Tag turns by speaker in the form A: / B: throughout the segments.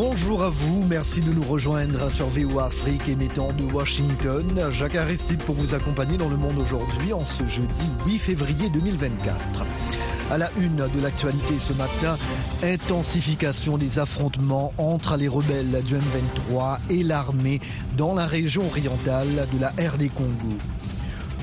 A: Bonjour à vous, merci de nous rejoindre sur VOA Afrique émettant de Washington. Jacques Aristide pour vous accompagner dans le monde aujourd'hui en ce jeudi 8 février 2024. À la une de l'actualité ce matin, intensification des affrontements entre les rebelles du M23 et l'armée dans la région orientale de la RD Congo.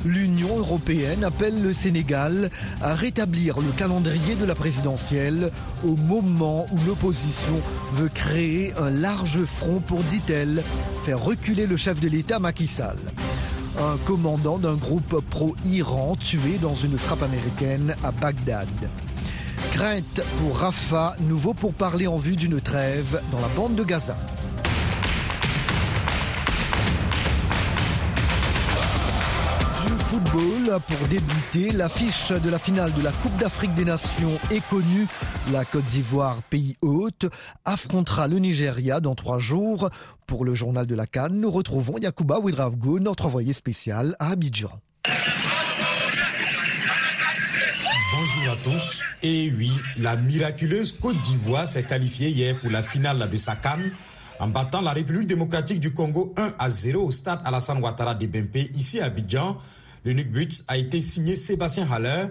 A: L'Union européenne appelle le Sénégal à rétablir le calendrier de la présidentielle au moment où l'opposition veut créer un large front pour, dit-elle, faire reculer le chef de l'État Macky Sall. Un commandant d'un groupe pro-Iran tué dans une frappe américaine à Bagdad. Crainte pour Rafah, nouveau pour parler en vue d'une trêve dans la bande de Gaza. Pour débuter. L'affiche de la finale de la Coupe d'Afrique des Nations est connue. La Côte d'Ivoire, pays hôte, affrontera le Nigeria dans trois jours. Pour le journal de la Cannes, nous retrouvons Yakuba Ouedraogo, notre envoyé spécial à Abidjan.
B: Bonjour à tous. Et oui, la miraculeuse Côte d'Ivoire s'est qualifiée hier pour la finale de sa Cannes en battant la République démocratique du Congo 1 à 0 au stade Alassane Ouattara de Bempé, ici à Abidjan. L'unique but a été signé Sébastien Haller.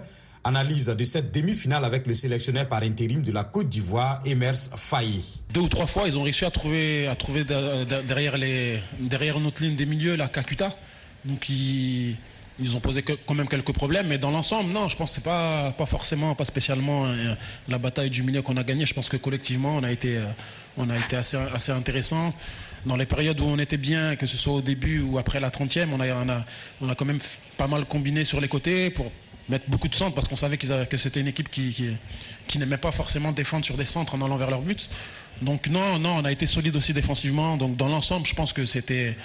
B: Analyse de cette demi-finale avec le sélectionneur par intérim de la Côte d'Ivoire, Emers Faye.
C: Deux ou trois fois, ils ont réussi à trouver, derrière, les, derrière notre ligne des milieux la Kakuta. Donc ils, ont posé quand même quelques problèmes, mais dans l'ensemble, non, je pense que c'est pas, pas forcément, pas spécialement euh, la bataille du milieu qu'on a gagné. Je pense que collectivement, on a été, euh, assez, assez intéressant dans les périodes où on était bien, que ce soit au début ou après la 30e, on a, on a, quand même pas mal combiné sur les côtés pour mettre beaucoup de centres parce qu'on savait que c'était une équipe qui, qui, n'aimait pas forcément défendre sur des centres en allant vers leur but. Donc non, non, on a été solide aussi défensivement. Donc dans l'ensemble, je pense que c'était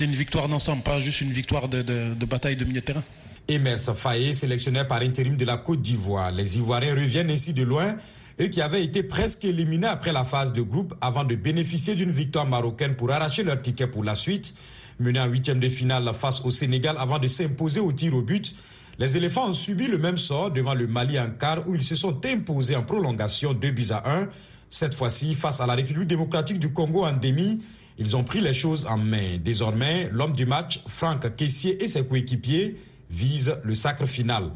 C: une victoire d'ensemble, pas juste une victoire de, de bataille de milieu de terrain.
B: Emers Faye, sélectionneur par intérim de la Côte d'Ivoire. Les Ivoiriens reviennent ainsi de loin et qui avaient été presque éliminés après la phase de groupe avant de bénéficier d'une victoire marocaine pour arracher leur ticket pour la suite. Menés en huitième de finale face au Sénégal avant de s'imposer au tir au but, les éléphants ont subi le même sort devant le Mali en quart où ils se sont imposés en prolongation 2 buts à 1. Cette fois-ci, face à la République démocratique du Congo en demi, ils ont pris les choses en main. Désormais, l'homme du match, Franck Caissier et ses coéquipiers visent le sacre final.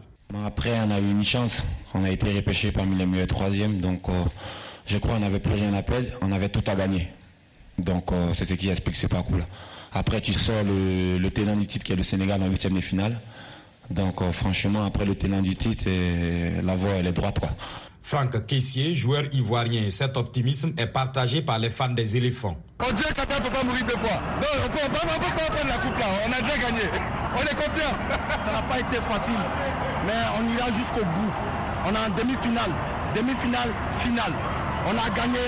D: Après, on a eu une chance. On a été repêché parmi les meilleurs troisièmes. Donc, euh, je crois qu'on n'avait plus rien à perdre. On avait tout à gagner. Donc, euh, c'est ce qui explique ce parcours-là. Après, tu sors le, le tenant du titre qui est le Sénégal en huitième de finale. Donc, euh, franchement, après le tenant du titre, la voie, elle est droite. Quoi.
B: Franck Caissier, joueur ivoirien. Cet optimisme est partagé par les fans des éléphants.
E: On dit qu'il ne faut pas mourir deux fois. Non, on peut, on peut, prendre la coupe là. On a déjà gagné. On est confiant. Ça n'a pas été facile, mais on ira jusqu'au bout. On est en demi-finale. Demi-finale, finale. On a gagné.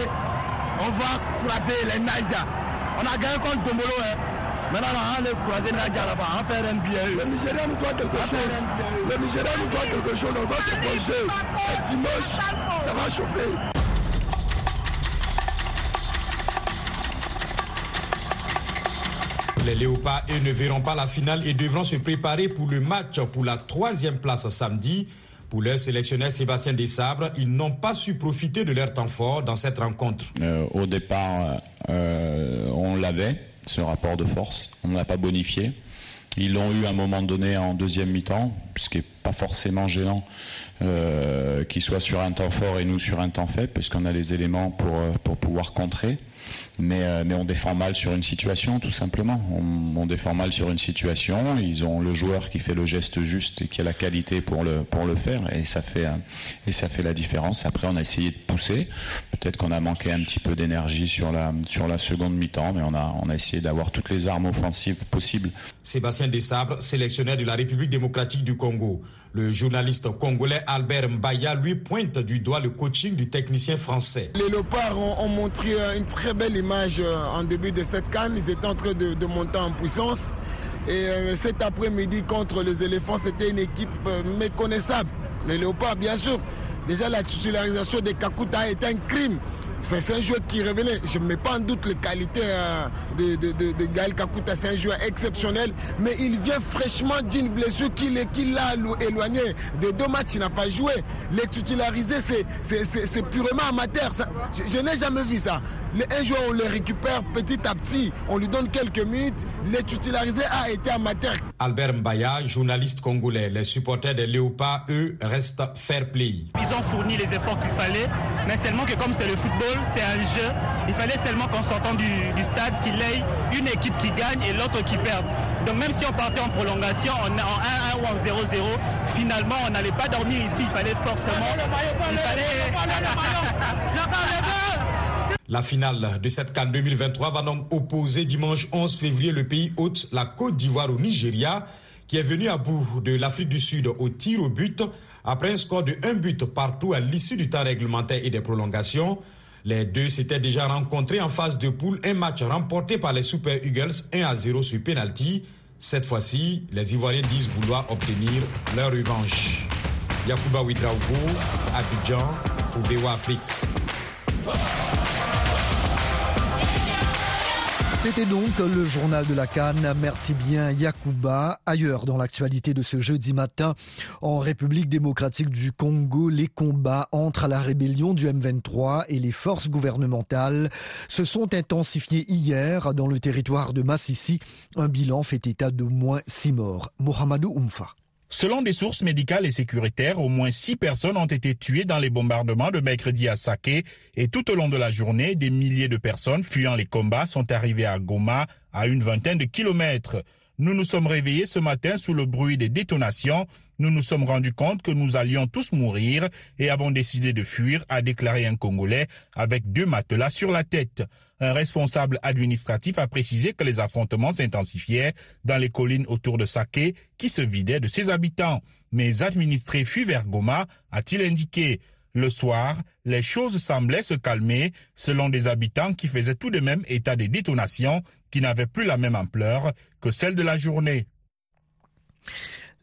E: On va croiser les Naïja. On a gagné contre Domolo. Hein. Maintenant, on va croiser Nadia là-bas, on va faire NBA. Le Nigeria nous doit quelque chose. Le Nigeria nous doit quelque chose. On doit se. Et dimanche, ça va chauffer.
B: Les Léopards, eux, ne verront pas la finale et devront se préparer pour le match pour la troisième place samedi. Pour leur sélectionneur Sébastien Desabres, ils n'ont pas su profiter de leur temps fort dans cette rencontre.
F: Euh, au départ, euh, on l'avait ce rapport de force. On ne l'a pas bonifié. Ils l'ont eu à un moment donné en deuxième mi-temps, ce qui n'est pas forcément gênant euh, qu'ils soient sur un temps fort et nous sur un temps faible, puisqu'on a les éléments pour, pour pouvoir contrer. Mais, euh, mais, on défend mal sur une situation, tout simplement. On, on, défend mal sur une situation. Ils ont le joueur qui fait le geste juste et qui a la qualité pour le, pour le faire, et ça, fait, et ça fait la différence. Après, on a essayé de pousser. Peut-être qu'on a manqué un petit peu d'énergie sur la, sur la seconde mi-temps, mais on a, on a essayé d'avoir toutes les armes offensives possibles.
B: Sébastien Desabre, sélectionneur de la République démocratique du Congo. Le journaliste congolais Albert Mbaya lui pointe du doigt le coaching du technicien français.
G: Les Léopards ont, montré une très belle euh, en début de cette canne. Ils étaient en train de, monter en puissance. Et euh, cet après-midi contre les éléphants, c'était une équipe euh, méconnaissable. Les Léopards, bien sûr. Déjà, la titularisation des Kakuta est un crime C'est un joueur qui revenait. Je ne mets pas en doute les qualités euh, de, de, de, de Gaël Kakuta. C'est un joueur exceptionnel. Mais il vient fraîchement d'une blessure qui l'a éloigné. De deux matchs, il n'a pas joué. Les titulariser, c'est purement amateur. je, je n'ai jamais vu ça. un joueur, on le récupère petit à petit. On lui donne quelques minutes. Les titulariser a été amateur.
B: Albert Mbaya, journaliste congolais. Les supporters des Léopards, eux, restent fair play.
H: Ils ont fourni les efforts qu'il fallait. Mais seulement que comme c'est le football, c'est un jeu. Il fallait seulement qu'en sortant du, stade, qu'il ait une équipe qui gagne et l'autre qui perd. Donc même si on partait en prolongation, en, en 1-1 ou en 0-0, finalement on n'allait pas dormir ici. Il fallait forcément... Il fallait...
B: La finale de cette CAN 2023 va donc opposer dimanche 11 février le pays hôte, la Côte d'Ivoire au Nigeria, qui est venu à bout de l'Afrique du Sud au tir au but après un score de 1 but partout à l'issue du temps réglementaire et des prolongations. Les deux s'étaient déjà rencontrés en phase de poule, un match remporté par les Super Eagles 1 à 0 sur penalty. Cette fois-ci, les Ivoiriens disent vouloir obtenir leur revanche. Yakuba Ouidraogo, Abidjan, pour VOA Afrique.
A: C'était donc le journal de la Cannes. Merci bien Yakuba. Ailleurs dans l'actualité de ce jeudi matin, en République démocratique du Congo, les combats entre la rébellion du M23 et les forces gouvernementales se sont intensifiés hier dans le territoire de Massissi. Un bilan fait état de moins six morts. Mohamedou Oumfa.
I: Selon des sources médicales et sécuritaires, au moins six personnes ont été tuées dans les bombardements de mercredi à Saké et tout au long de la journée, des milliers de personnes fuyant les combats sont arrivées à Goma à une vingtaine de kilomètres. Nous nous sommes réveillés ce matin sous le bruit des détonations. Nous nous sommes rendus compte que nous allions tous mourir et avons décidé de fuir, a déclaré un Congolais avec deux matelas sur la tête. Un responsable administratif a précisé que les affrontements s'intensifiaient dans les collines autour de Saké qui se vidaient de ses habitants. Mais administré fuient vers Goma, a-t-il indiqué. Le soir, les choses semblaient se calmer selon des habitants qui faisaient tout de même état des détonations qui n'avaient plus la même ampleur que celles de la journée.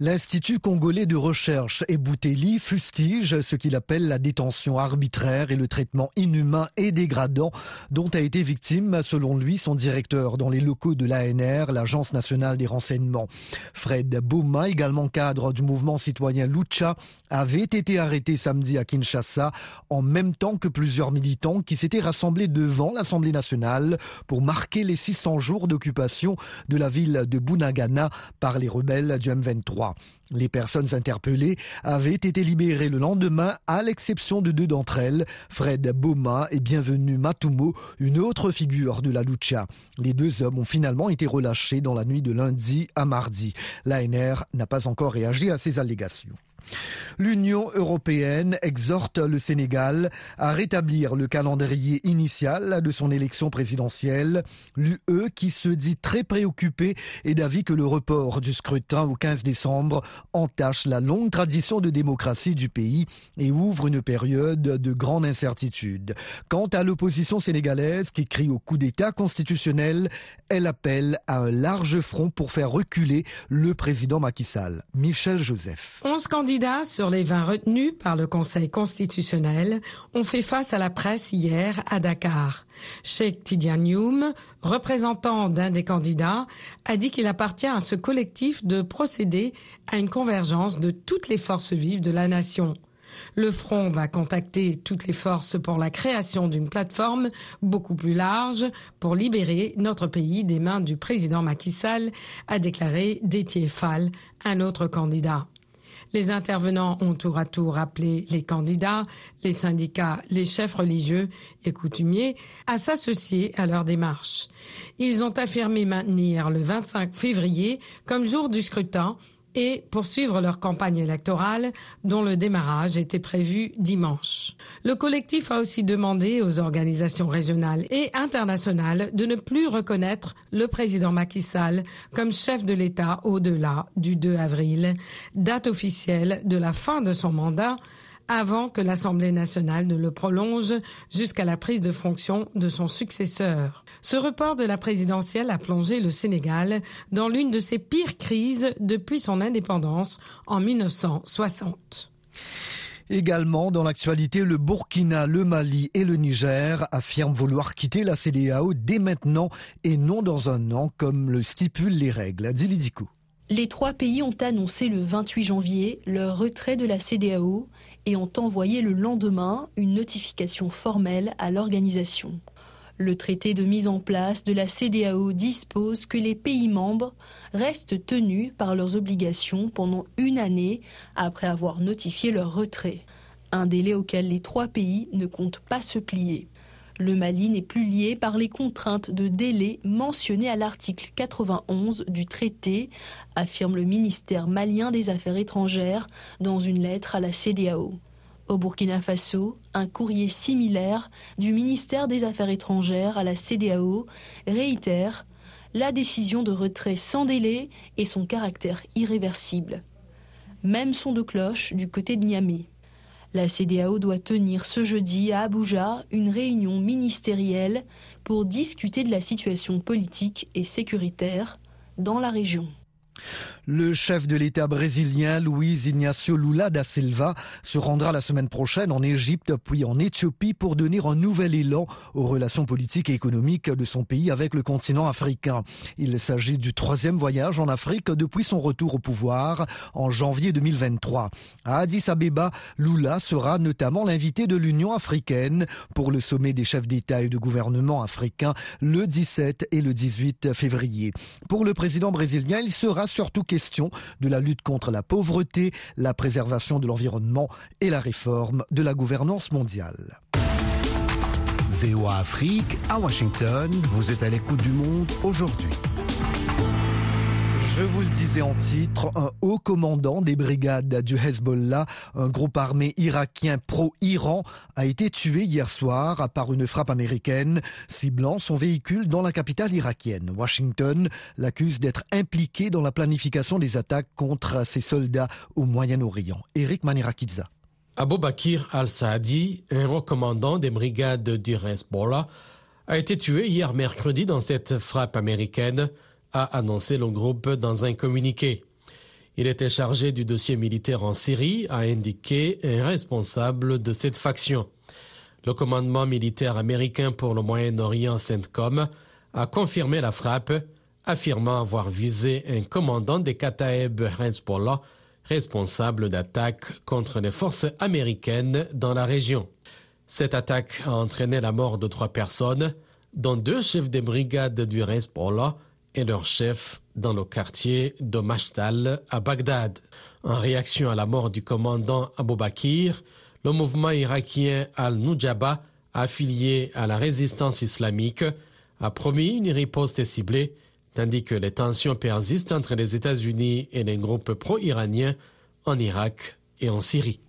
A: L'Institut congolais de recherche Ebouteli fustige ce qu'il appelle la détention arbitraire et le traitement inhumain et dégradant dont a été victime, selon lui, son directeur dans les locaux de l'ANR, l'Agence nationale des renseignements. Fred Bouma, également cadre du mouvement citoyen Lucha, avait été arrêté samedi à Kinshasa en même temps que plusieurs militants qui s'étaient rassemblés devant l'Assemblée nationale pour marquer les 600 jours d'occupation de la ville de Bunagana par les rebelles du M23. Les personnes interpellées avaient été libérées le lendemain, à l'exception de deux d'entre elles, Fred Boma et Bienvenu Matumo, une autre figure de la lucha. Les deux hommes ont finalement été relâchés dans la nuit de lundi à mardi. L'ANR n'a pas encore réagi à ces allégations. L'Union européenne exhorte le Sénégal à rétablir le calendrier initial de son élection présidentielle. L'UE, qui se dit très préoccupée, est d'avis que le report du scrutin au 15 décembre entache la longue tradition de démocratie du pays et ouvre une période de grande incertitude. Quant à l'opposition sénégalaise qui crie au coup d'État constitutionnel, elle appelle à un large front pour faire reculer le président Macky Sall. Michel Joseph
J: sur les 20 retenus par le Conseil constitutionnel ont fait face à la presse hier à Dakar. Sheikh Tidiane représentant d'un des candidats, a dit qu'il appartient à ce collectif de procéder à une convergence de toutes les forces vives de la nation. Le Front va contacter toutes les forces pour la création d'une plateforme beaucoup plus large pour libérer notre pays des mains du président Macky Sall, a déclaré Détier Fall, un autre candidat. Les intervenants ont tour à tour appelé les candidats, les syndicats, les chefs religieux et coutumiers à s'associer à leur démarche. Ils ont affirmé maintenir le 25 février comme jour du scrutin et poursuivre leur campagne électorale dont le démarrage était prévu dimanche. Le collectif a aussi demandé aux organisations régionales et internationales de ne plus reconnaître le président Macky Sall comme chef de l'État au-delà du 2 avril, date officielle de la fin de son mandat avant que l'Assemblée nationale ne le prolonge jusqu'à la prise de fonction de son successeur. Ce report de la présidentielle a plongé le Sénégal dans l'une de ses pires crises depuis son indépendance en 1960.
A: Également dans l'actualité, le Burkina, le Mali et le Niger affirment vouloir quitter la CDAO dès maintenant et non dans un an comme le stipulent les règles. Dilidico.
K: Les trois pays ont annoncé le 28 janvier leur retrait de la CDAO et ont envoyé le lendemain une notification formelle à l'organisation. Le traité de mise en place de la CDAO dispose que les pays membres restent tenus par leurs obligations pendant une année après avoir notifié leur retrait, un délai auquel les trois pays ne comptent pas se plier. Le Mali n'est plus lié par les contraintes de délai mentionnées à l'article 91 du traité, affirme le ministère malien des Affaires étrangères dans une lettre à la CDAO. Au Burkina Faso, un courrier similaire du ministère des Affaires étrangères à la CDAO réitère la décision de retrait sans délai et son caractère irréversible. Même son de cloche du côté de Niamey. La CDAO doit tenir ce jeudi à Abuja une réunion ministérielle pour discuter de la situation politique et sécuritaire dans la région.
A: Le chef de l'État brésilien, Luiz Ignacio Lula da Silva, se rendra la semaine prochaine en Égypte puis en Éthiopie pour donner un nouvel élan aux relations politiques et économiques de son pays avec le continent africain. Il s'agit du troisième voyage en Afrique depuis son retour au pouvoir en janvier 2023. À Addis Abeba, Lula sera notamment l'invité de l'Union africaine pour le sommet des chefs d'État et de gouvernement africains le 17 et le 18 février. Pour le président brésilien, il sera surtout question de la lutte contre la pauvreté, la préservation de l'environnement et la réforme de la gouvernance mondiale.
L: VOA Afrique à Washington, vous êtes à l'écoute du monde aujourd'hui.
A: Je vous le disais en titre, un haut commandant des brigades du Hezbollah, un groupe armé irakien pro-Iran, a été tué hier soir par une frappe américaine, ciblant son véhicule dans la capitale irakienne. Washington l'accuse d'être impliqué dans la planification des attaques contre ses soldats au Moyen-Orient. Eric Manirakidza.
M: Abou Bakir al-Saadi, un haut commandant des brigades du Hezbollah, a été tué hier mercredi dans cette frappe américaine a annoncé le groupe dans un communiqué. Il était chargé du dossier militaire en Syrie, a indiqué un responsable de cette faction. Le commandement militaire américain pour le Moyen-Orient, CENTCOM, a confirmé la frappe, affirmant avoir visé un commandant des Kataeb Hezbollah, responsable d'attaques contre les forces américaines dans la région. Cette attaque a entraîné la mort de trois personnes, dont deux chefs des brigades du Hezbollah, et leur chef dans le quartier de Mashtal à Bagdad. En réaction à la mort du commandant Abu Bakr, le mouvement irakien Al-Nujaba, affilié à la résistance islamique, a promis une riposte ciblée, tandis que les tensions persistent entre les États-Unis et les groupes pro-iraniens en Irak et en Syrie.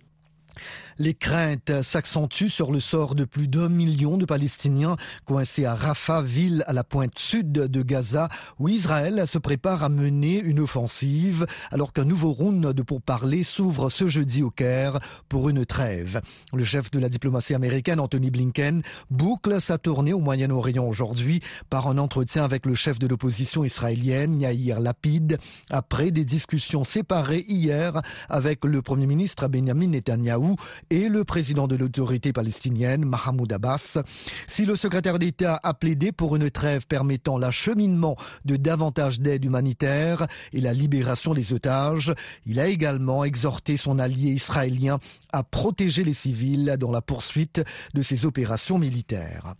A: Les craintes s'accentuent sur le sort de plus d'un million de Palestiniens coincés à Rafah, ville à la pointe sud de Gaza, où Israël se prépare à mener une offensive, alors qu'un nouveau round de pourparlers s'ouvre ce jeudi au Caire pour une trêve. Le chef de la diplomatie américaine, Anthony Blinken, boucle sa tournée au Moyen-Orient aujourd'hui par un entretien avec le chef de l'opposition israélienne, Yair Lapid, après des discussions séparées hier avec le premier ministre Benjamin Netanyahou et le président de l'autorité palestinienne, Mahmoud Abbas. Si le secrétaire d'État a plaidé pour une trêve permettant l'acheminement de davantage d'aide humanitaire et la libération des otages, il a également exhorté son allié israélien à protéger les civils dans la poursuite de ses opérations militaires.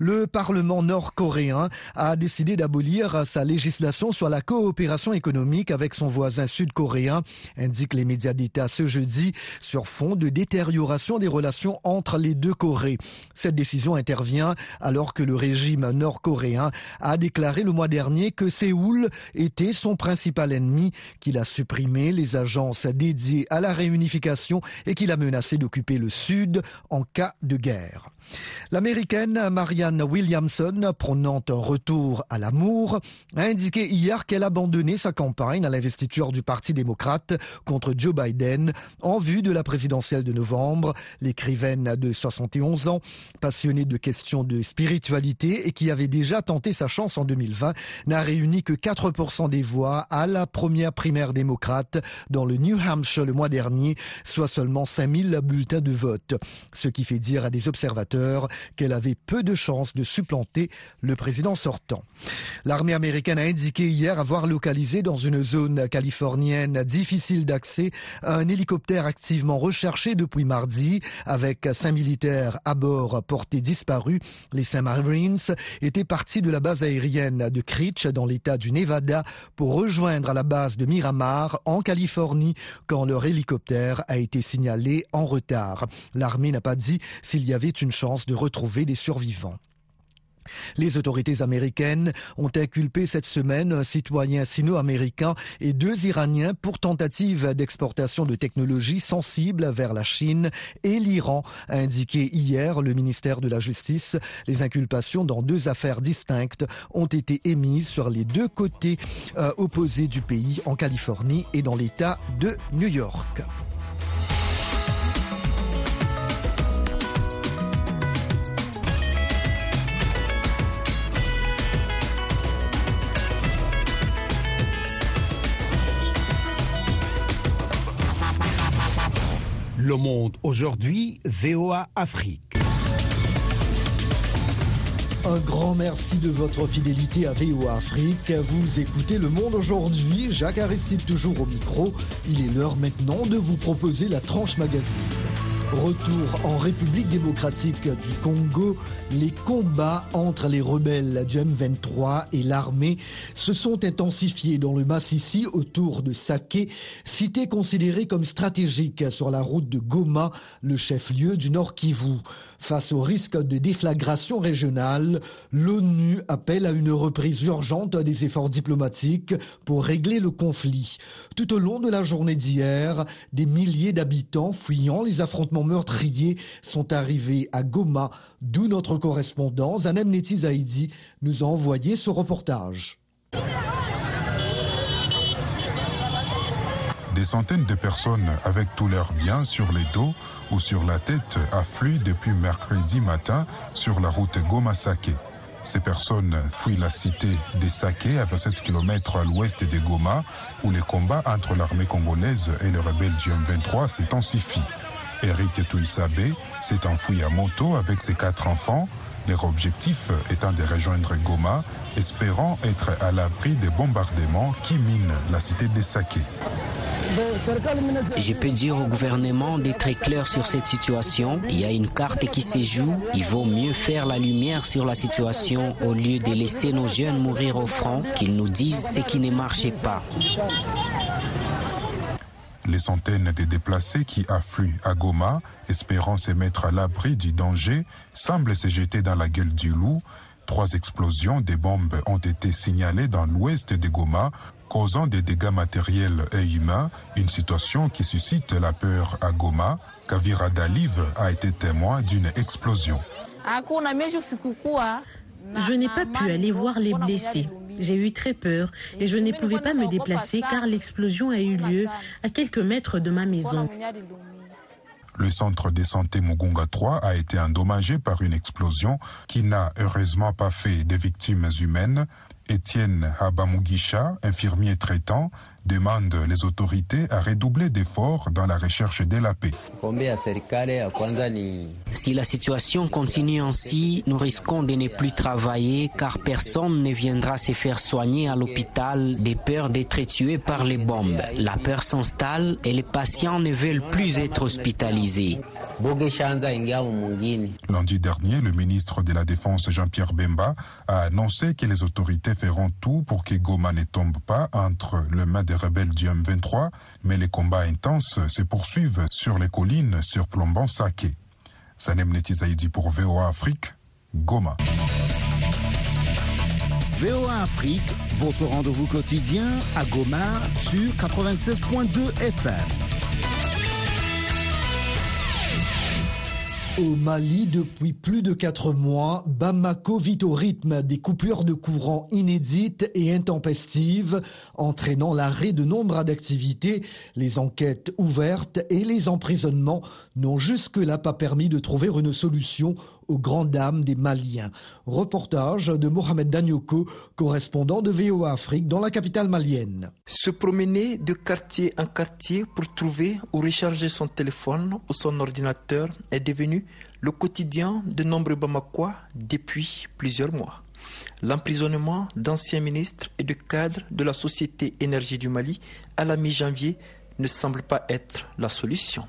A: Le Parlement nord-coréen a décidé d'abolir sa législation sur la coopération économique avec son voisin sud-coréen, indiquent les médias d'État ce jeudi, sur fond de détérioration des relations entre les deux Corées. Cette décision intervient alors que le régime nord-coréen a déclaré le mois dernier que Séoul était son principal ennemi, qu'il a supprimé les agences dédiées à la réunification et qu'il a menacé d'occuper le Sud en cas de guerre. L'américaine Marianne Williamson, prônant un retour à l'amour, a indiqué hier qu'elle abandonnait sa campagne à l'investiture du Parti démocrate contre Joe Biden en vue de la présidentielle de novembre novembre. L'écrivaine de 71 ans, passionnée de questions de spiritualité et qui avait déjà tenté sa chance en 2020, n'a réuni que 4% des voix à la première primaire démocrate dans le New Hampshire le mois dernier, soit seulement 5000 bulletins de vote. Ce qui fait dire à des observateurs qu'elle avait peu de chances de supplanter le président sortant. L'armée américaine a indiqué hier avoir localisé dans une zone californienne difficile d'accès un hélicoptère activement recherché depuis mardi avec cinq militaires à bord portés disparus. Les Saint Marines étaient partis de la base aérienne de Creech dans l'état du Nevada pour rejoindre la base de Miramar en Californie quand leur hélicoptère a été signalé en retard. L'armée n'a pas dit s'il y avait une chance de retrouver des survivants. Les autorités américaines ont inculpé cette semaine un citoyen sino-américain et deux Iraniens pour tentative d'exportation de technologies sensibles vers la Chine et l'Iran, a indiqué hier le ministère de la Justice. Les inculpations dans deux affaires distinctes ont été émises sur les deux côtés euh, opposés du pays, en Californie et dans l'État de New York.
L: Le Monde aujourd'hui, VOA Afrique.
A: Un grand merci de votre fidélité à VOA Afrique. Vous écoutez Le Monde aujourd'hui. Jacques Aristide toujours au micro. Il est l'heure maintenant de vous proposer la tranche magazine. Retour en République démocratique du Congo, les combats entre les rebelles du M23 et l'armée se sont intensifiés dans le Massissi autour de Saké, cité considérée comme stratégique sur la route de Goma, le chef-lieu du Nord Kivu. Face au risque de déflagration régionale, l'ONU appelle à une reprise urgente des efforts diplomatiques pour régler le conflit. Tout au long de la journée d'hier, des milliers d'habitants fuyant les affrontements meurtriers sont arrivés à Goma, d'où notre correspondant Zanem Neti Zaidi nous a envoyé ce reportage.
N: Des centaines de personnes avec tous leurs biens sur les dos ou sur la tête affluent depuis mercredi matin sur la route Goma-Saké. Ces personnes fuient la cité des Saké à 27 km à l'ouest de Goma où les combats entre l'armée congolaise et les rebelles du M23 s'intensifient. Eric Touissabé s'est enfoui à moto avec ses quatre enfants, leur objectif étant de rejoindre Goma, espérant être à l'abri des bombardements qui minent la cité des Saké.
O: Je peux dire au gouvernement d'être clair sur cette situation. Il y a une carte qui se joue. Il vaut mieux faire la lumière sur la situation au lieu de laisser nos jeunes mourir au front, qu'ils nous disent ce qui ne marchait pas.
N: Les centaines de déplacés qui affluent à Goma, espérant se mettre à l'abri du danger, semblent se jeter dans la gueule du loup. Trois explosions de bombes ont été signalées dans l'ouest de Goma, causant des dégâts matériels et humains, une situation qui suscite la peur à Goma. Kavira Daliv a été témoin d'une explosion.
P: Je n'ai pas pu aller voir les blessés. J'ai eu très peur et je ne pouvais pas me déplacer car l'explosion a eu lieu à quelques mètres de ma maison.
N: Le centre de santé Mugunga 3 a été endommagé par une explosion qui n'a heureusement pas fait de victimes humaines. Étienne Habamugisha, infirmier traitant, demande les autorités à redoubler d'efforts dans la recherche de la paix.
O: Si la situation continue ainsi, nous risquons de ne plus travailler car personne ne viendra se faire soigner à l'hôpital des peurs d'être tué par les bombes. La peur s'installe et les patients ne veulent plus être hospitalisés.
N: Lundi dernier, le ministre de la Défense Jean-Pierre Bemba a annoncé que les autorités feront tout pour que Goma ne tombe pas entre les mains des rebelles du M23, mais les combats intenses se poursuivent sur les collines surplombant Saké. Sanem Netizaïdi pour VOA Afrique, Goma.
L: VOA Afrique, votre rendez-vous quotidien à Goma sur 96.2 FM.
A: Au Mali, depuis plus de quatre mois, Bamako vit au rythme des coupures de courant inédites et intempestives, entraînant l'arrêt de nombre d'activités. Les enquêtes ouvertes et les emprisonnements n'ont jusque-là pas permis de trouver une solution aux grandes dames des Maliens. Reportage de Mohamed Danyoko, correspondant de VOA Afrique dans la capitale malienne.
Q: Se promener de quartier en quartier pour trouver ou recharger son téléphone ou son ordinateur est devenu le quotidien de nombreux Bamakois depuis plusieurs mois. L'emprisonnement d'anciens ministres et de cadres de la Société Énergie du Mali à la mi-janvier ne semble pas être la solution.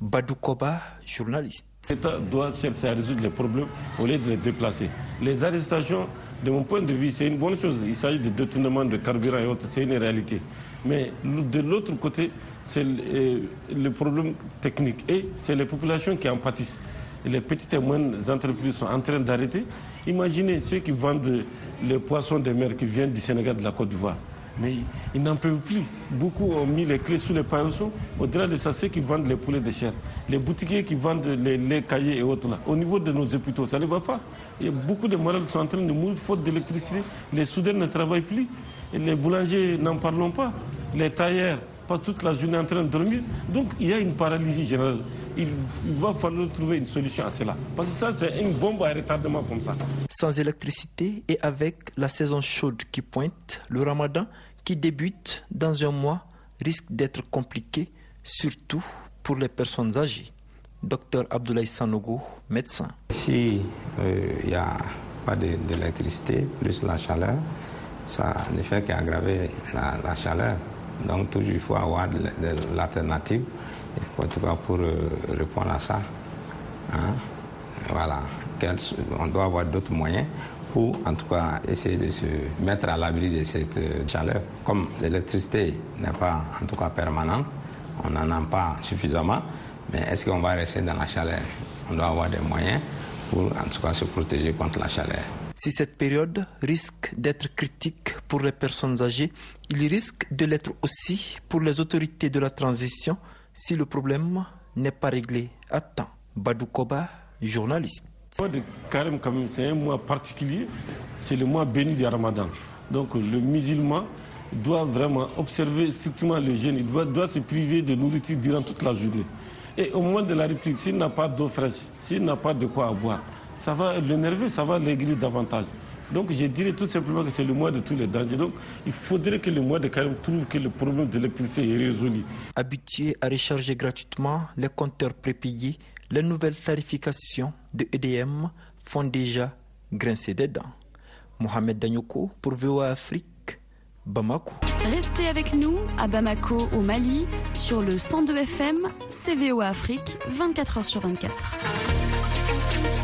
Q: Badou Koba, journaliste.
R: L'État doit chercher à résoudre les problèmes au lieu de les déplacer. Les arrestations, de mon point de vue, c'est une bonne chose. Il s'agit de détournement de carburant et autres, c'est une réalité. Mais de l'autre côté, c'est le, problème technique et c'est les populations qui en pâtissent. les petites et moyennes entreprises sont en train d'arrêter. Imaginez ceux qui vendent les poissons de mer qui viennent du Sénégal, de la Côte d'Ivoire. Mais ils n'en peuvent plus. Beaucoup ont mis les clés sous les paillots. Au-delà de ça, ceux qui vendent les poulets de chair, les boutiquiers qui vendent les, cahiers et autres. Au niveau de nos hôpitaux, ça ne va pas. A beaucoup de qui sont en train de mourir faute d'électricité. Les soudains ne travaillent plus. Et les boulangers, n'en parlons pas. Les tailleurs passent toute la journée en train de dormir. Donc il y a une paralysie générale. Il, va falloir trouver une solution à cela. Parce que ça, c'est une bombe à retardement comme ça.
Q: Sans électricité et avec la saison chaude qui pointe, le ramadan qui débute dans un mois risque d'être compliqué, surtout pour les personnes âgées. Docteur Abdoulaye Sanogo, médecin.
S: Si euh, il n'y a pas d'électricité, plus la chaleur, ça ne fait qu'aggraver la, chaleur. Donc toujours il faut avoir de, l'alternative, en tout cas pour euh, répondre à ça. Hein. Voilà, on doit avoir d'autres moyens pour en tout cas essayer de se mettre à l'abri de cette euh, chaleur. Comme l'électricité n'est pas en tout cas permanente, on n'en a pas suffisamment, mais est-ce qu'on va rester dans la chaleur? On doit avoir des moyens pour en tout cas se protéger contre la chaleur.
Q: Si cette période risque d'être critique pour les personnes âgées, il risque de l'être aussi pour les autorités de la transition si le problème n'est pas réglé à temps. Badou Koba, journaliste.
R: Le mois de Karim, c'est un mois particulier. C'est le mois béni du Ramadan. Donc, le musulman doit vraiment observer strictement le jeûne. Il doit, se priver de nourriture durant toute la journée. Et au moment de la rupture, s'il n'a pas d'eau fraîche, s'il n'a pas de quoi boire, ça va l'énerver, ça va l'aigrir davantage. Donc je dirais tout simplement que c'est le mois de tous les dangers. Donc il faudrait que le mois de Karim trouve que le problème d'électricité est résolu.
Q: Habitué à recharger gratuitement les compteurs prépayés, les nouvelles tarifications de EDM font déjà grincer des dents. Mohamed Danyoko pour VOA Afrique, Bamako.
K: Restez avec nous à Bamako au Mali sur le 102 FM, CVOA Afrique, 24h sur 24.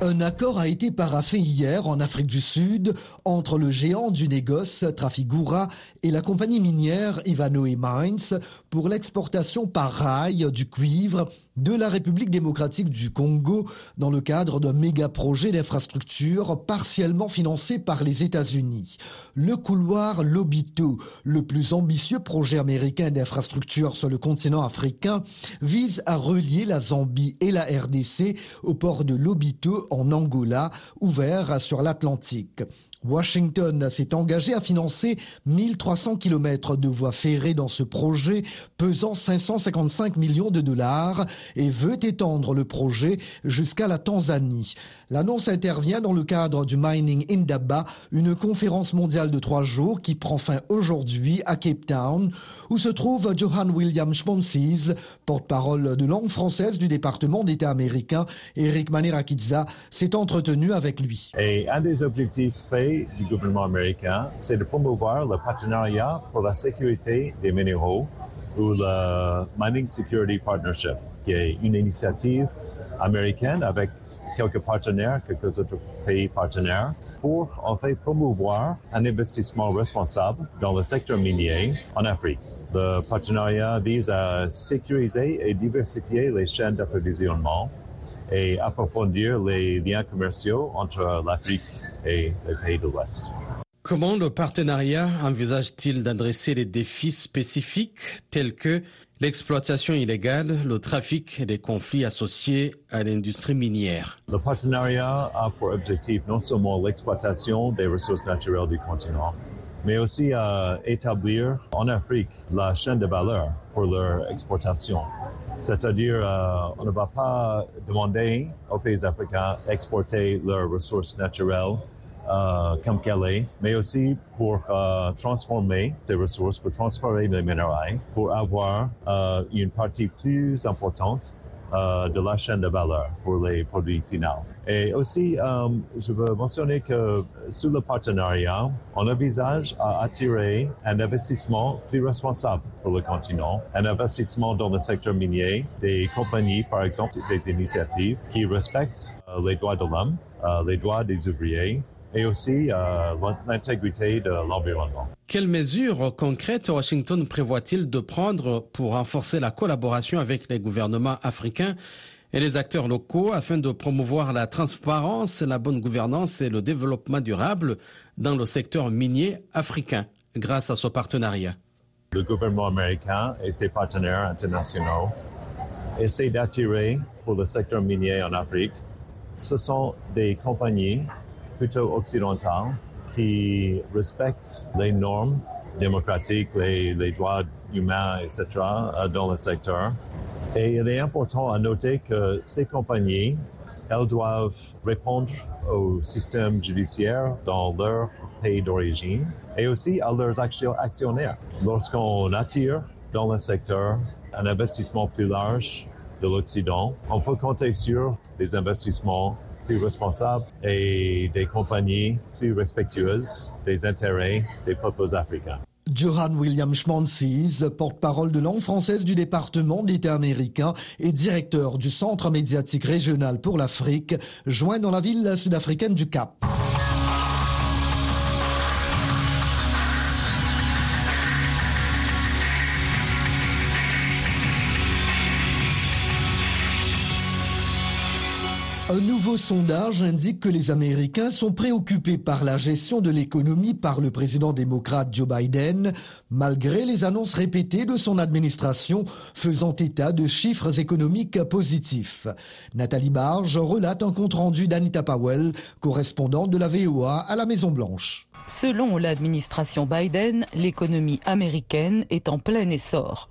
A: Un accord a été paraphé hier en Afrique du Sud entre le géant du négoce Trafigura et la compagnie minière Ivanhoe Mines pour l'exportation par rail du cuivre de la République démocratique du Congo dans le cadre d'un méga projet d'infrastructure partiellement financé par les États-Unis. Le couloir Lobito, le plus ambitieux projet américain d'infrastructure sur le continent africain, vise à relier la Zambie et la RDC au port de Lobito en Angola, ouvert sur l'Atlantique. Washington s'est engagé à financer 1300 km de voies ferrées dans ce projet pesant 555 millions de dollars et veut étendre le projet jusqu'à la Tanzanie. L'annonce intervient dans le cadre du Mining Indaba, une conférence mondiale de trois jours qui prend fin aujourd'hui à Cape Town, où se trouve Johan William Schmonsis, porte-parole de langue française du département d'État américain. Eric Manirakiza s'est entretenu avec lui.
T: Et un des objectifs du gouvernement américain, c'est de promouvoir le partenariat pour la sécurité des minéraux ou le Mining Security Partnership, qui est une initiative américaine avec quelques partenaires, quelques autres pays partenaires, pour en fait promouvoir un investissement responsable dans le secteur minier en Afrique. Le partenariat vise à sécuriser et diversifier les chaînes d'approvisionnement et approfondir les liens commerciaux entre l'Afrique et les pays de l'Ouest.
M: Comment le partenariat envisage-t-il d'adresser les défis spécifiques tels que L'exploitation illégale, le trafic et des conflits associés à l'industrie minière?
T: Le partenariat a pour objectif non seulement l'exploitation des ressources naturelles du continent, mais aussi à établir en Afrique la chaîne de valeur pour leur exportation. C'est-à-dire, euh, on ne va pas demander aux pays africains d'exporter leurs ressources naturelles euh, comme qu'elle est, mais aussi pour euh, transformer ces ressources, pour transformer les minéraux, pour avoir euh, une partie plus importante euh, de la chaîne de valeur pour les produits finaux. Et aussi, euh, je veux mentionner que sur le partenariat, on envisage à attirer un investissement plus responsable pour le continent, un investissement dans le secteur minier, des compagnies, par exemple, des initiatives qui respectent euh, les droits de l'homme, euh, les droits des ouvriers, et aussi euh, l'intégrité de l'environnement.
M: Quelles mesures concrètes Washington prévoit-il de prendre pour renforcer la collaboration avec les gouvernements africains et les acteurs locaux afin de promouvoir la transparence, la bonne gouvernance et le développement durable dans le secteur minier africain grâce à ce partenariat?
T: Le gouvernement américain et ses partenaires internationaux essaient d'attirer pour le secteur minier en Afrique. Ce sont des compagnies plutôt occidentales qui respectent les normes démocratiques, les, droits humains, etc. dans le secteur. Et il est important à noter que ces compagnies, elles doivent répondre au système judiciaire dans leur pays d'origine et aussi à leurs actionnaires. Lorsqu'on attire dans le secteur un investissement plus large de l'Occident, on peut compter sur des investissements plus responsables et des compagnies plus respectueuses des intérêts des peuples africains.
A: Johan William Schmanzis, porte-parole de langue française du département d'État américain et directeur du Centre médiatique régional pour l'Afrique, joint dans la ville sud-africaine du Cap. Un nouveau sondage indique que les Américains sont préoccupés par la gestion de l'économie par le président démocrate Joe Biden, malgré les annonces répétées de son administration faisant état de chiffres économiques positifs. Nathalie Barge relate un compte-rendu d'Anita Powell, correspondante de la VOA à la Maison-Blanche.
U: Selon l'administration Biden, l'économie américaine est en plein essor.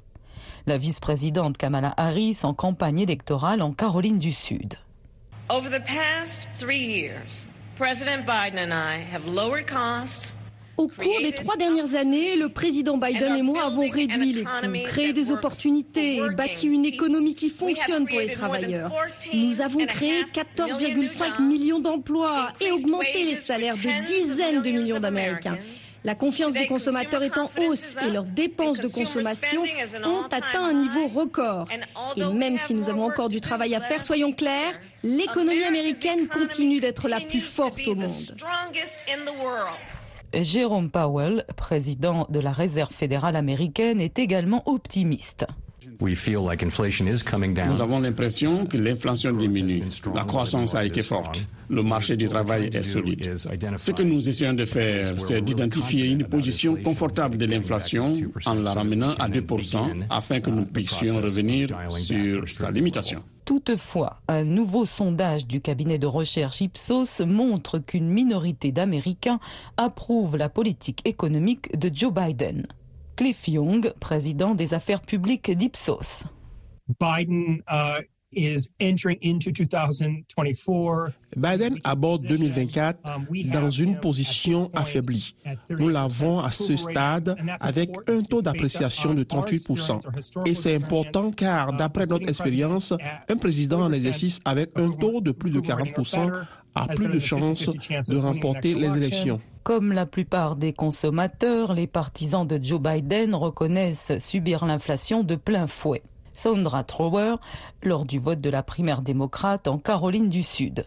U: La vice-présidente Kamala Harris en campagne électorale en Caroline du Sud.
V: Over the past three years, President Biden and I have lowered costs.
W: Au cours des trois dernières années, le président Biden et moi avons réduit les coûts, créé des opportunités et bâti une économie qui fonctionne pour les travailleurs. Nous avons créé 14,5 millions d'emplois et augmenté les salaires de dizaines de millions d'Américains. La confiance des consommateurs est en hausse et leurs dépenses de consommation ont atteint un niveau record. Et même si nous avons encore du travail à faire, soyons clairs, l'économie américaine continue d'être la plus forte au monde.
U: Jérôme Powell, président de la Réserve fédérale américaine, est également optimiste.
X: Nous avons l'impression que l'inflation diminue. La croissance a été forte. Le marché du travail est solide. Ce que nous essayons de faire, c'est d'identifier une position confortable de l'inflation en la ramenant à 2% afin que nous puissions revenir sur sa limitation.
U: Toutefois, un nouveau sondage du cabinet de recherche Ipsos montre qu'une minorité d'Américains approuvent la politique économique de Joe Biden. Cliff Young, président des affaires publiques d'Ipsos.
Y: Biden uh, is entering into 2024.
Z: Biden aborde 2024 dans une position affaiblie. Nous l'avons à ce stade avec un taux d'appréciation de 38%. Et c'est important car, d'après notre expérience, un président en exercice avec un taux de plus de 40% a plus de chances de remporter les élections.
U: Comme la plupart des consommateurs, les partisans de Joe Biden reconnaissent subir l'inflation de plein fouet. Sandra Trower, lors du vote de la primaire démocrate en Caroline du Sud.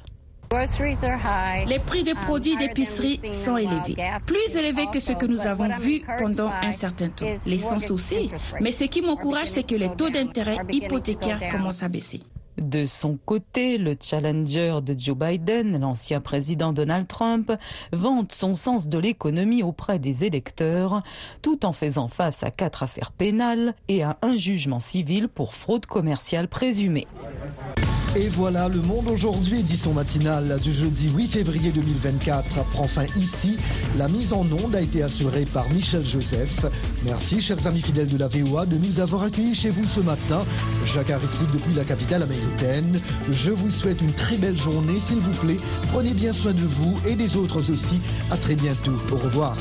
W: Les prix des produits d'épicerie sont élevés, plus élevés que ce que nous avons vu pendant un certain temps. L'essence aussi, mais ce qui m'encourage, c'est que les taux d'intérêt hypothécaires commencent à baisser.
U: De son côté, le challenger de Joe Biden, l'ancien président Donald Trump, vante son sens de l'économie auprès des électeurs, tout en faisant face à quatre affaires pénales et à un jugement civil pour fraude commerciale présumée.
A: Et voilà, le monde aujourd'hui, édition matinale du jeudi 8 février 2024, prend fin ici. La mise en onde a été assurée par Michel Joseph. Merci, chers amis fidèles de la VOA, de nous avoir accueillis chez vous ce matin. Jacques depuis la capitale américaine. Je vous souhaite une très belle journée, s'il vous plaît. Prenez bien soin de vous et des autres aussi. À très bientôt. Au revoir.